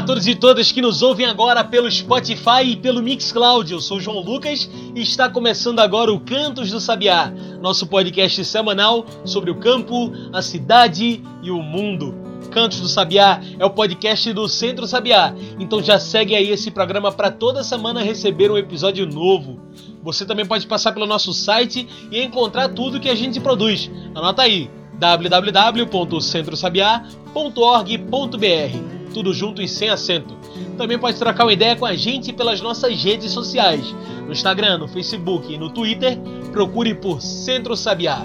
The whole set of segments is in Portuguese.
A todos e todas que nos ouvem agora pelo Spotify e pelo Mixcloud. Eu sou João Lucas e está começando agora o Cantos do Sabiá, nosso podcast semanal sobre o campo, a cidade e o mundo. Cantos do Sabiá é o podcast do Centro Sabiá, então já segue aí esse programa para toda semana receber um episódio novo. Você também pode passar pelo nosso site e encontrar tudo que a gente produz. Anota aí www.centrosabiá.org.br tudo junto e sem acento. Também pode trocar uma ideia com a gente pelas nossas redes sociais. No Instagram, no Facebook e no Twitter, procure por Centro Sabiá.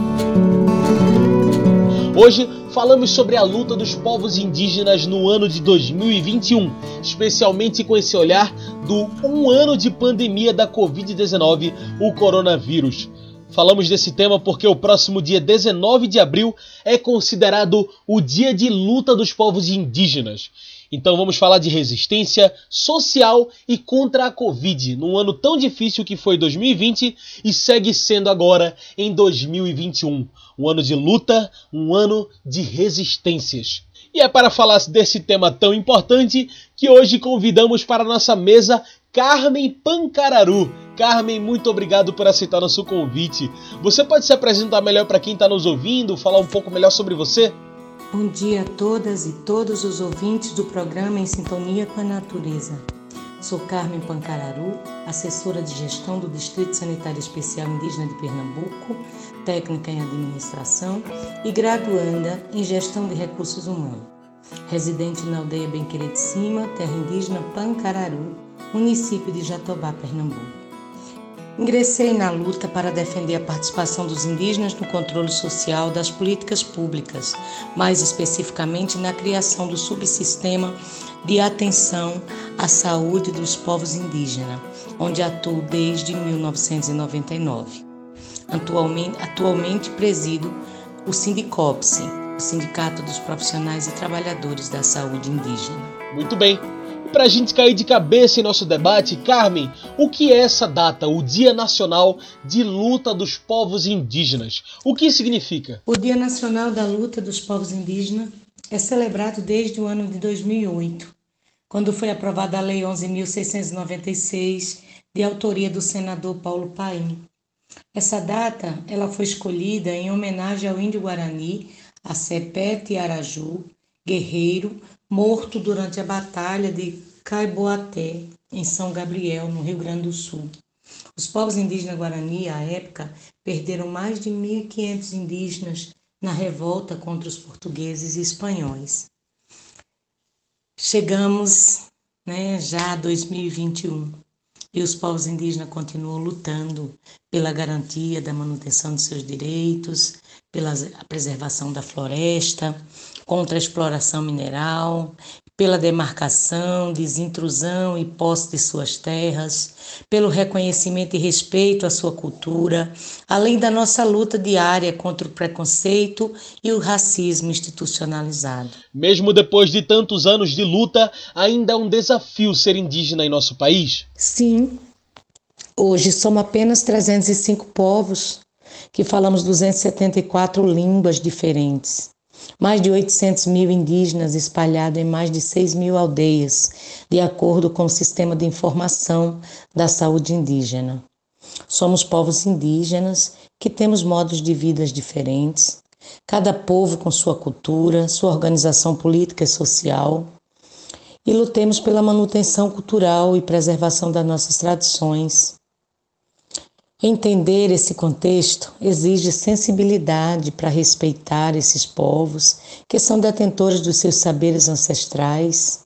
Hoje falamos sobre a luta dos povos indígenas no ano de 2021, especialmente com esse olhar do um ano de pandemia da Covid-19, o coronavírus. Falamos desse tema porque o próximo dia 19 de abril é considerado o Dia de Luta dos Povos Indígenas. Então vamos falar de resistência social e contra a Covid, num ano tão difícil que foi 2020 e segue sendo agora em 2021. Um ano de luta, um ano de resistências. E é para falar desse tema tão importante que hoje convidamos para a nossa mesa Carmen Pancararu. Carmen, muito obrigado por aceitar nosso convite. Você pode se apresentar melhor para quem está nos ouvindo, falar um pouco melhor sobre você? Bom dia a todas e todos os ouvintes do programa Em Sintonia com a Natureza. Sou Carmen Pancararu, assessora de gestão do Distrito Sanitário Especial Indígena de Pernambuco, técnica em administração e graduanda em gestão de recursos humanos. Residente na aldeia Benqueira de Cima, terra indígena Pancararu, município de Jatobá, Pernambuco. Ingressei na luta para defender a participação dos indígenas no controle social das políticas públicas, mais especificamente na criação do subsistema de atenção à saúde dos povos indígenas, onde atuo desde 1999. Atualmente, atualmente presido o Sindicopse, o Sindicato dos Profissionais e Trabalhadores da Saúde Indígena. Muito bem. Para a gente cair de cabeça em nosso debate, Carmen, o que é essa data, o Dia Nacional de Luta dos Povos Indígenas? O que significa? O Dia Nacional da Luta dos Povos Indígenas é celebrado desde o ano de 2008, quando foi aprovada a Lei 11.696, de autoria do senador Paulo Paim. Essa data ela foi escolhida em homenagem ao índio Guarani, a Sepete Araju, guerreiro, morto durante a Batalha de Caiboaté, em São Gabriel, no Rio Grande do Sul. Os povos indígenas Guarani, à época, perderam mais de 1.500 indígenas na revolta contra os portugueses e espanhóis. Chegamos né, já a 2021 e os povos indígenas continuam lutando pela garantia da manutenção de seus direitos, pela preservação da floresta, contra a exploração mineral, pela demarcação, desintrusão e posse de suas terras, pelo reconhecimento e respeito à sua cultura, além da nossa luta diária contra o preconceito e o racismo institucionalizado. Mesmo depois de tantos anos de luta, ainda é um desafio ser indígena em nosso país? Sim. Hoje somos apenas 305 povos que falamos 274 línguas diferentes. Mais de 800 mil indígenas espalhados em mais de 6 mil aldeias, de acordo com o Sistema de Informação da Saúde Indígena. Somos povos indígenas que temos modos de vida diferentes, cada povo com sua cultura, sua organização política e social, e lutemos pela manutenção cultural e preservação das nossas tradições, Entender esse contexto exige sensibilidade para respeitar esses povos que são detentores dos seus saberes ancestrais.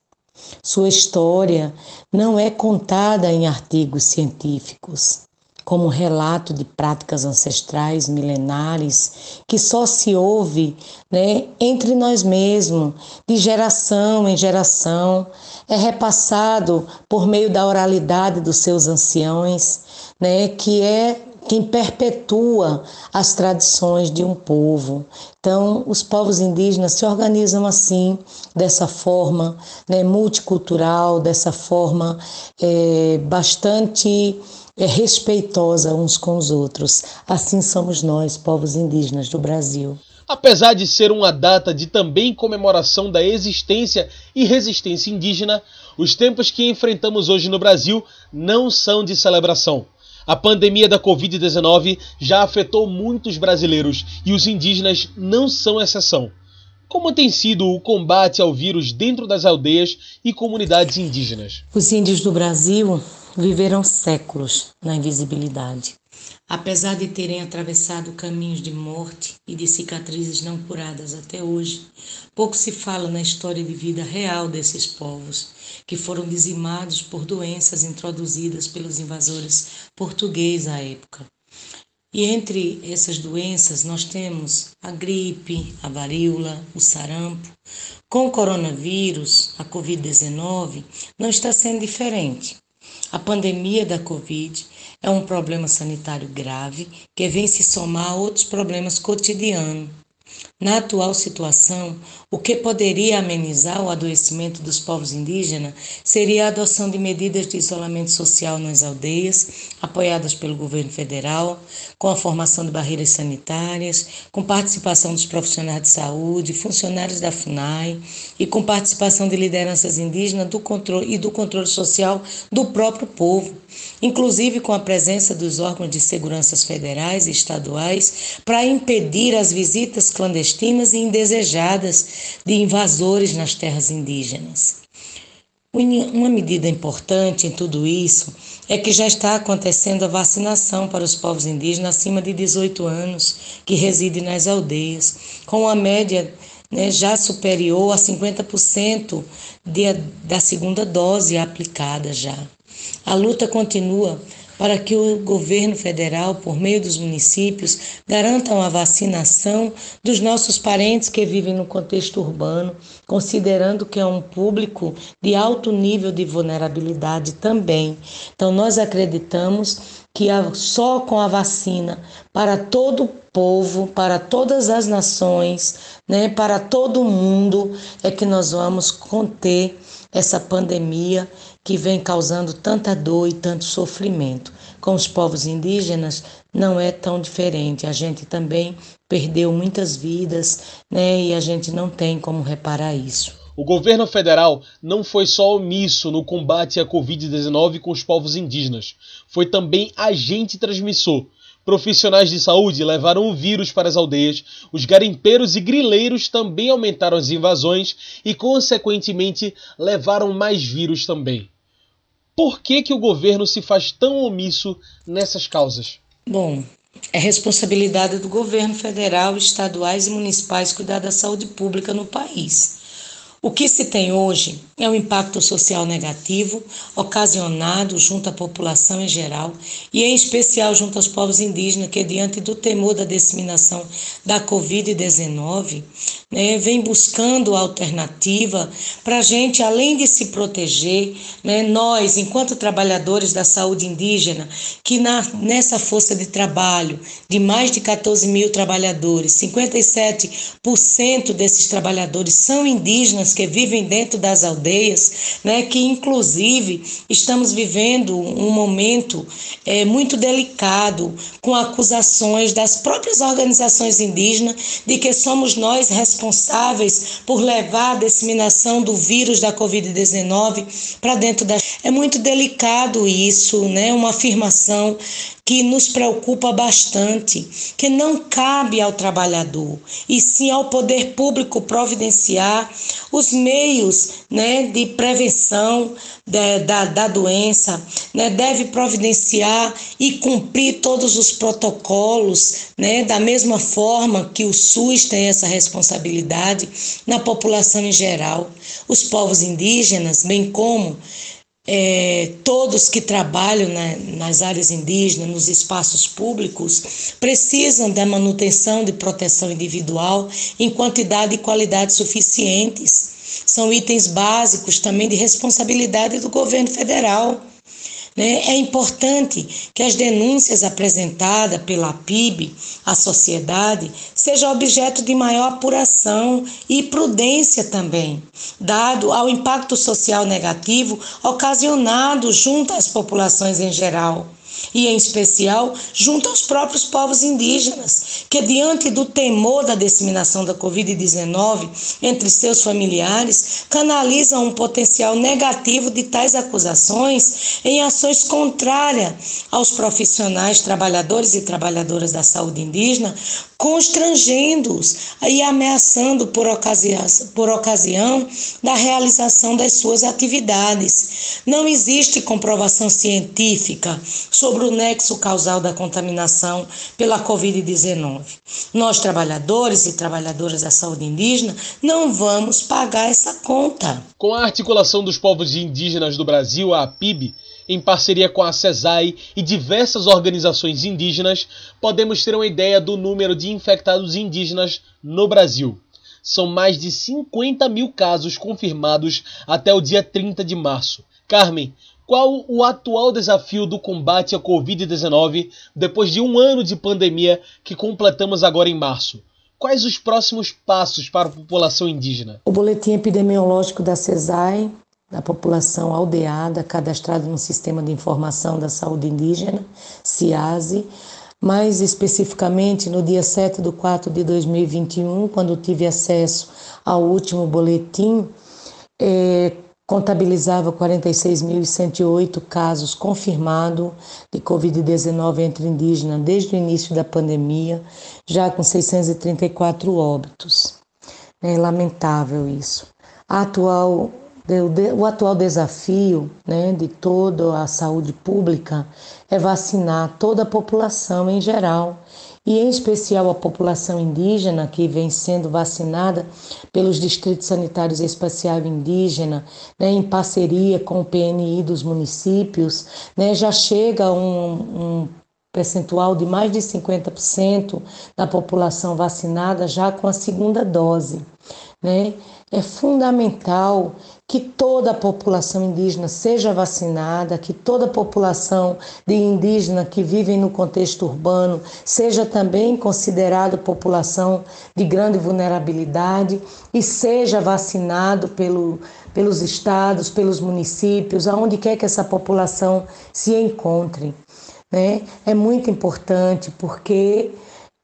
Sua história não é contada em artigos científicos, como relato de práticas ancestrais milenares que só se ouve né, entre nós mesmos, de geração em geração, é repassado por meio da oralidade dos seus anciões, né, que é quem perpetua as tradições de um povo. Então, os povos indígenas se organizam assim, dessa forma né, multicultural, dessa forma é, bastante é, respeitosa uns com os outros. Assim somos nós, povos indígenas do Brasil. Apesar de ser uma data de também comemoração da existência e resistência indígena, os tempos que enfrentamos hoje no Brasil não são de celebração. A pandemia da Covid-19 já afetou muitos brasileiros e os indígenas não são exceção. Como tem sido o combate ao vírus dentro das aldeias e comunidades indígenas? Os índios do Brasil viveram séculos na invisibilidade. Apesar de terem atravessado caminhos de morte e de cicatrizes não curadas até hoje, pouco se fala na história de vida real desses povos, que foram dizimados por doenças introduzidas pelos invasores portugueses à época. E entre essas doenças nós temos a gripe, a varíola, o sarampo. Com o coronavírus, a Covid-19, não está sendo diferente. A pandemia da Covid é um problema sanitário grave que vem se somar a outros problemas cotidianos. Na atual situação, o que poderia amenizar o adoecimento dos povos indígenas seria a adoção de medidas de isolamento social nas aldeias, apoiadas pelo governo federal, com a formação de barreiras sanitárias, com participação dos profissionais de saúde, funcionários da FUNAI e com participação de lideranças indígenas do controle e do controle social do próprio povo inclusive com a presença dos órgãos de segurança federais e estaduais, para impedir as visitas clandestinas e indesejadas de invasores nas terras indígenas. Uma medida importante em tudo isso é que já está acontecendo a vacinação para os povos indígenas acima de 18 anos que residem nas aldeias, com uma média né, já superior a 50% de, da segunda dose aplicada já. A luta continua para que o governo federal, por meio dos municípios, garantam a vacinação dos nossos parentes que vivem no contexto urbano, considerando que é um público de alto nível de vulnerabilidade também. Então, nós acreditamos que só com a vacina para todo o povo, para todas as nações, né, para todo mundo, é que nós vamos conter essa pandemia que vem causando tanta dor e tanto sofrimento. Com os povos indígenas não é tão diferente. A gente também perdeu muitas vidas, né? E a gente não tem como reparar isso. O governo federal não foi só omisso no combate à Covid-19 com os povos indígenas, foi também agente transmissor Profissionais de saúde levaram o vírus para as aldeias, os garimpeiros e grileiros também aumentaram as invasões e, consequentemente, levaram mais vírus também. Por que, que o governo se faz tão omisso nessas causas? Bom, é responsabilidade do governo federal, estaduais e municipais cuidar da saúde pública no país. O que se tem hoje é um impacto social negativo ocasionado junto à população em geral e em especial junto aos povos indígenas que diante do temor da disseminação da Covid-19 né, vem buscando alternativa para a gente além de se proteger, né, nós enquanto trabalhadores da saúde indígena que na, nessa força de trabalho de mais de 14 mil trabalhadores, 57% desses trabalhadores são indígenas que vivem dentro das aldeias, né, que inclusive estamos vivendo um momento é, muito delicado com acusações das próprias organizações indígenas de que somos nós responsáveis por levar a disseminação do vírus da Covid-19 para dentro da. É muito delicado isso, né? Uma afirmação que nos preocupa bastante, que não cabe ao trabalhador, e sim ao poder público providenciar os meios né, de prevenção da, da, da doença, né, deve providenciar e cumprir todos os protocolos, né, da mesma forma que o SUS tem essa responsabilidade na população em geral. Os povos indígenas, bem como é, todos que trabalham na, nas áreas indígenas, nos espaços públicos, precisam da manutenção de proteção individual em quantidade e qualidade suficientes. São itens básicos também de responsabilidade do governo federal. Né? É importante que as denúncias apresentadas pela PIB à sociedade sejam objeto de maior apuração e prudência também, dado ao impacto social negativo ocasionado junto às populações em geral e, em especial, junto aos próprios povos indígenas, que, diante do temor da disseminação da Covid-19 entre seus familiares, canalizam um potencial negativo de tais acusações em ações contrárias aos profissionais, trabalhadores e trabalhadoras da saúde indígena, constrangendo-os e ameaçando por ocasião, por ocasião da realização das suas atividades. Não existe comprovação científica sobre o nexo causal da contaminação pela Covid-19. Nós, trabalhadores e trabalhadoras da saúde indígena, não vamos pagar essa conta. Com a articulação dos povos indígenas do Brasil, a APIB, em parceria com a CESAI e diversas organizações indígenas, podemos ter uma ideia do número de infectados indígenas no Brasil. São mais de 50 mil casos confirmados até o dia 30 de março. Carmen, qual o atual desafio do combate à Covid-19 depois de um ano de pandemia que completamos agora em março? Quais os próximos passos para a população indígena? O boletim epidemiológico da CESAI da população aldeada cadastrada no Sistema de Informação da Saúde Indígena, CIASE, mais especificamente no dia 7 de 4 de 2021, quando tive acesso ao último boletim, é, contabilizava 46.108 casos confirmados de Covid-19 entre indígenas desde o início da pandemia, já com 634 óbitos. É lamentável isso. A atual o atual desafio né, de toda a saúde pública é vacinar toda a população em geral, e em especial a população indígena que vem sendo vacinada pelos distritos sanitários espaciais indígena, né, em parceria com o PNI dos municípios, né, já chega a um, um percentual de mais de 50% da população vacinada já com a segunda dose. Né? É fundamental que toda a população indígena seja vacinada, que toda a população de indígena que vive no contexto urbano seja também considerada população de grande vulnerabilidade e seja vacinado pelo, pelos estados, pelos municípios, aonde quer que essa população se encontre. Né? É muito importante porque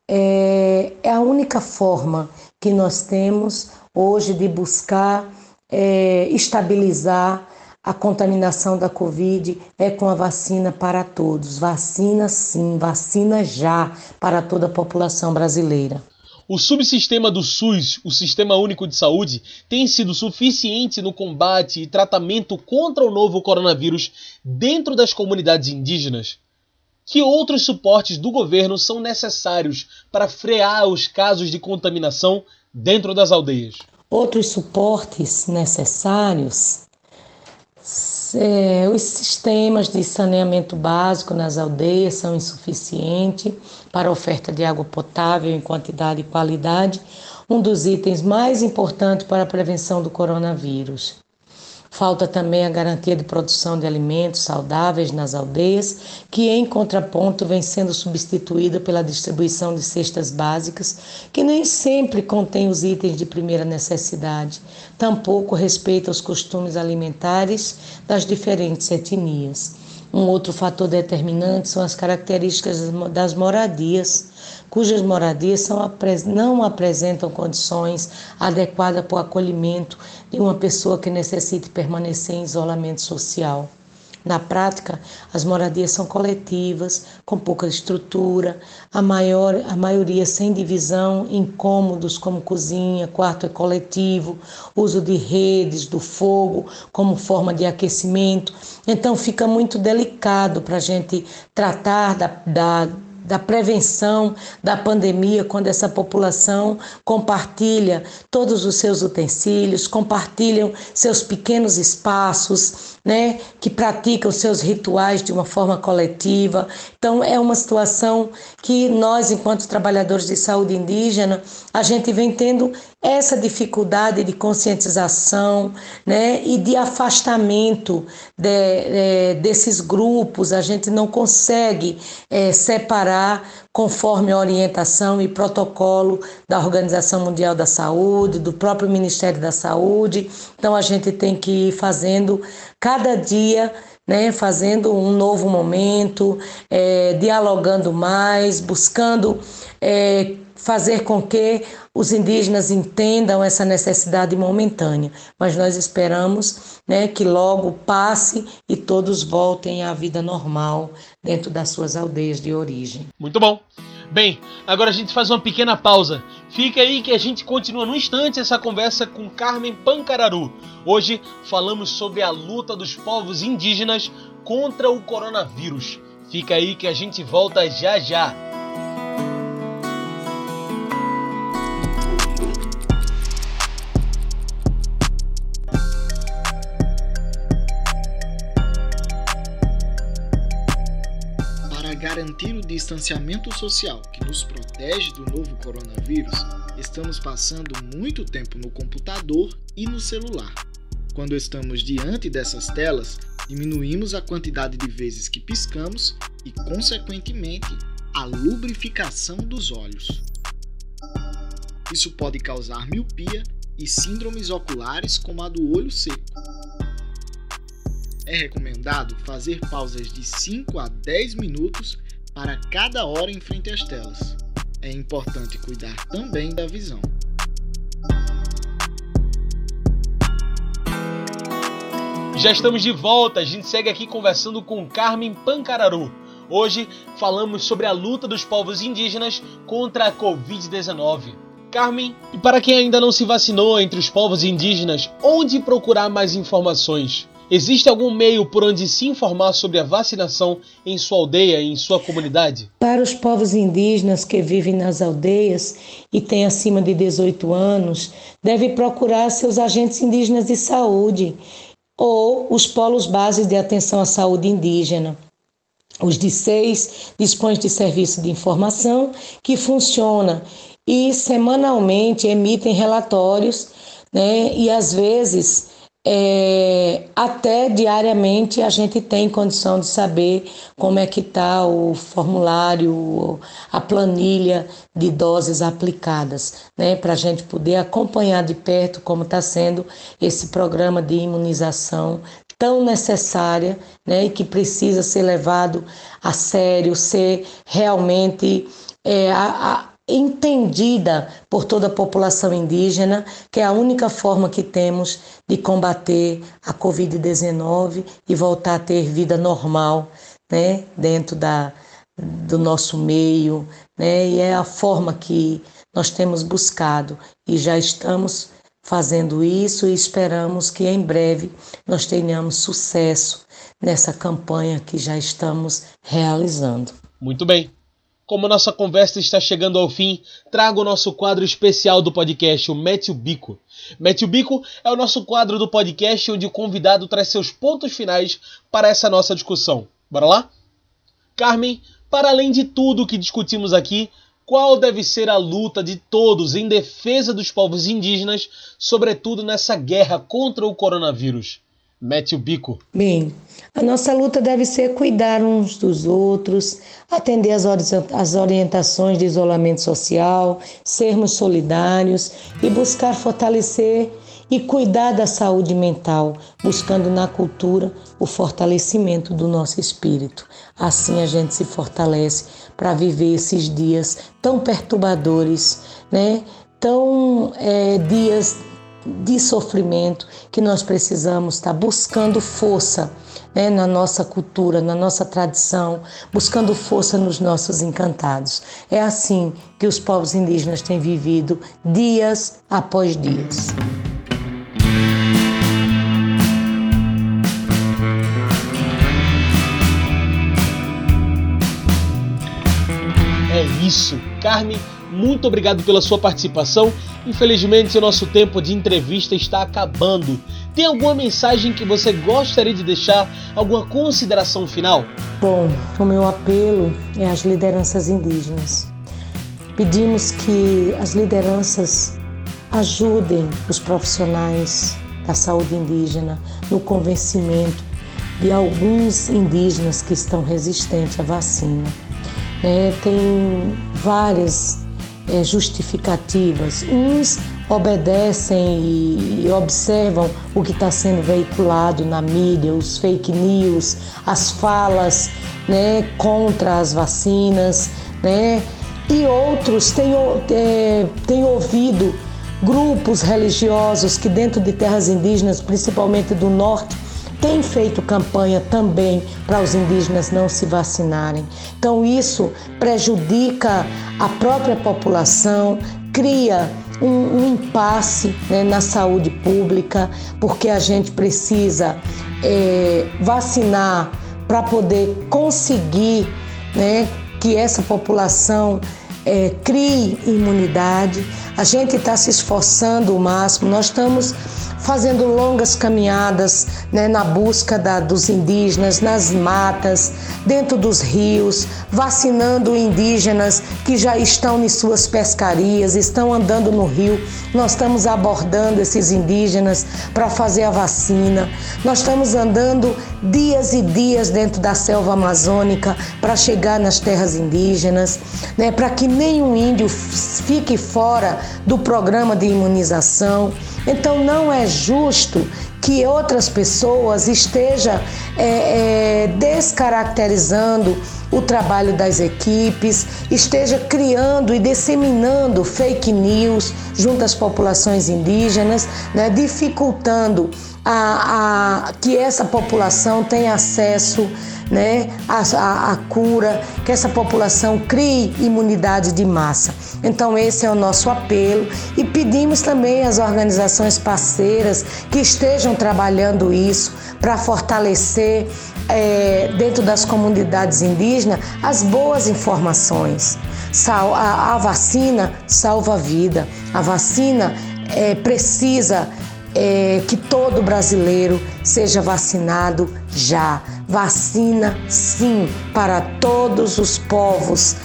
é, é a única forma que nós temos hoje de buscar é, estabilizar a contaminação da Covid é com a vacina para todos. Vacina sim, vacina já para toda a população brasileira. O subsistema do SUS, o Sistema Único de Saúde, tem sido suficiente no combate e tratamento contra o novo coronavírus dentro das comunidades indígenas? Que outros suportes do governo são necessários para frear os casos de contaminação dentro das aldeias? Outros suportes necessários, é, os sistemas de saneamento básico nas aldeias são insuficientes para a oferta de água potável em quantidade e qualidade, um dos itens mais importantes para a prevenção do coronavírus. Falta também a garantia de produção de alimentos saudáveis nas aldeias, que em contraponto vem sendo substituída pela distribuição de cestas básicas, que nem sempre contém os itens de primeira necessidade, tampouco respeita os costumes alimentares das diferentes etnias. Um outro fator determinante são as características das moradias cujas moradias não apresentam condições adequadas para o acolhimento de uma pessoa que necessite permanecer em isolamento social. Na prática, as moradias são coletivas, com pouca estrutura, a, maior, a maioria sem divisão em cômodos como cozinha, quarto é coletivo, uso de redes, do fogo como forma de aquecimento. Então, fica muito delicado para a gente tratar da, da da prevenção da pandemia, quando essa população compartilha todos os seus utensílios, compartilham seus pequenos espaços, né, que praticam seus rituais de uma forma coletiva. Então, é uma situação que nós, enquanto trabalhadores de saúde indígena, a gente vem tendo essa dificuldade de conscientização né, e de afastamento de, de, desses grupos, a gente não consegue é, separar conforme a orientação e protocolo da Organização Mundial da Saúde, do próprio Ministério da Saúde. Então a gente tem que ir fazendo cada dia né, fazendo um novo momento, é, dialogando mais, buscando é, fazer com que os indígenas entendam essa necessidade momentânea, mas nós esperamos né, que logo passe e todos voltem à vida normal dentro das suas aldeias de origem. Muito bom. Bem, agora a gente faz uma pequena pausa. Fica aí que a gente continua no instante essa conversa com Carmen Pancararu. Hoje falamos sobre a luta dos povos indígenas contra o coronavírus. Fica aí que a gente volta já já. Garantir o distanciamento social que nos protege do novo coronavírus, estamos passando muito tempo no computador e no celular. Quando estamos diante dessas telas, diminuímos a quantidade de vezes que piscamos e, consequentemente, a lubrificação dos olhos. Isso pode causar miopia e síndromes oculares como a do olho seco. É recomendado fazer pausas de 5 a 10 minutos para cada hora em frente às telas. É importante cuidar também da visão. Já estamos de volta, a gente segue aqui conversando com Carmen Pancararu. Hoje falamos sobre a luta dos povos indígenas contra a Covid-19. Carmen, e para quem ainda não se vacinou entre os povos indígenas, onde procurar mais informações? Existe algum meio por onde se informar sobre a vacinação em sua aldeia em sua comunidade? Para os povos indígenas que vivem nas aldeias e têm acima de 18 anos, deve procurar seus agentes indígenas de saúde ou os polos básicos de atenção à saúde indígena. Os de seis dispõem de serviço de informação que funciona e semanalmente emitem relatórios, né? E às vezes é, até diariamente a gente tem condição de saber como é que está o formulário, a planilha de doses aplicadas, né, para a gente poder acompanhar de perto como está sendo esse programa de imunização tão necessária, né, e que precisa ser levado a sério, ser realmente é, a, a entendida por toda a população indígena, que é a única forma que temos de combater a Covid-19 e voltar a ter vida normal né, dentro da, do nosso meio. Né, e é a forma que nós temos buscado e já estamos fazendo isso e esperamos que em breve nós tenhamos sucesso nessa campanha que já estamos realizando. Muito bem. Como nossa conversa está chegando ao fim, trago o nosso quadro especial do podcast, o Mete o Bico. Mete o Bico é o nosso quadro do podcast onde o convidado traz seus pontos finais para essa nossa discussão. Bora lá? Carmen, para além de tudo que discutimos aqui, qual deve ser a luta de todos em defesa dos povos indígenas, sobretudo nessa guerra contra o coronavírus? Mete o bico. Bem, a nossa luta deve ser cuidar uns dos outros, atender as orientações de isolamento social, sermos solidários e buscar fortalecer e cuidar da saúde mental, buscando na cultura o fortalecimento do nosso espírito. Assim a gente se fortalece para viver esses dias tão perturbadores, né? Tão é, dias de sofrimento que nós precisamos estar tá buscando força né, na nossa cultura, na nossa tradição, buscando força nos nossos encantados. É assim que os povos indígenas têm vivido dias após dias. isso. Carmen, muito obrigado pela sua participação. Infelizmente, o nosso tempo de entrevista está acabando. Tem alguma mensagem que você gostaria de deixar? Alguma consideração final? Bom, o meu apelo é às lideranças indígenas. Pedimos que as lideranças ajudem os profissionais da saúde indígena no convencimento de alguns indígenas que estão resistentes à vacina. É, tem várias é, justificativas. Uns obedecem e, observam o que está sendo veiculado na mídia, os fake news, as falas né, contra as vacinas, né? E outros têm, é, têm ouvido grupos religiosos que dentro de terras indígenas, principalmente do norte, têm feito campanha também para os indígenas não se vacinarem. Então isso prejudica a própria população, cria um, um impasse né, na saúde pública, porque a gente precisa é, vacinar para poder conseguir né, que essa população é, crie imunidade. A gente está se esforçando o máximo, nós estamos fazendo longas caminhadas né, na busca da, dos indígenas, nas matas, dentro dos rios, vacinando indígenas que já estão em suas pescarias, estão andando no rio. Nós estamos abordando esses indígenas para fazer a vacina. Nós estamos andando dias e dias dentro da selva amazônica para chegar nas terras indígenas, né, para que nenhum índio fique fora do programa de imunização. Então não é justo que outras pessoas estejam é, é, descaracterizando o trabalho das equipes, esteja criando e disseminando fake news junto às populações indígenas, né, dificultando a, a, que essa população tenha acesso né, a, a, cura, que essa população crie imunidade de massa. Então, esse é o nosso apelo e pedimos também às organizações parceiras que estejam trabalhando isso para fortalecer é, dentro das comunidades indígenas as boas informações. A, a vacina salva a vida, a vacina é, precisa é, que todo brasileiro seja vacinado já. Vacina, sim, para todos os povos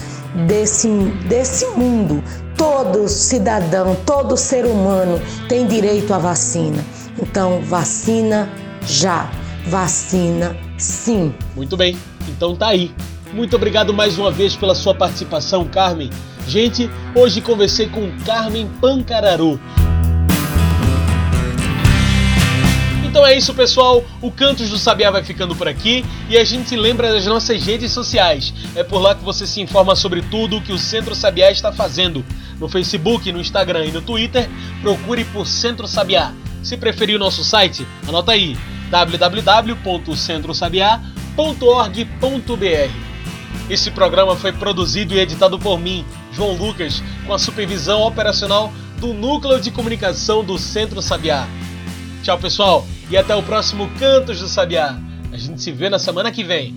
desse, desse mundo. Todo cidadão, todo ser humano tem direito à vacina. Então, vacina já. Vacina, sim. Muito bem, então tá aí. Muito obrigado mais uma vez pela sua participação, Carmen. Gente, hoje conversei com Carmen Pancararu. Então é isso, pessoal. O Cantos do Sabiá vai ficando por aqui e a gente lembra das nossas redes sociais. É por lá que você se informa sobre tudo o que o Centro Sabiá está fazendo. No Facebook, no Instagram e no Twitter, procure por Centro Sabiá. Se preferir o nosso site, anota aí: www.centrosabiá.org.br. Esse programa foi produzido e editado por mim, João Lucas, com a supervisão operacional do Núcleo de Comunicação do Centro Sabiá. Tchau, pessoal, e até o próximo Cantos do Sabiá. A gente se vê na semana que vem.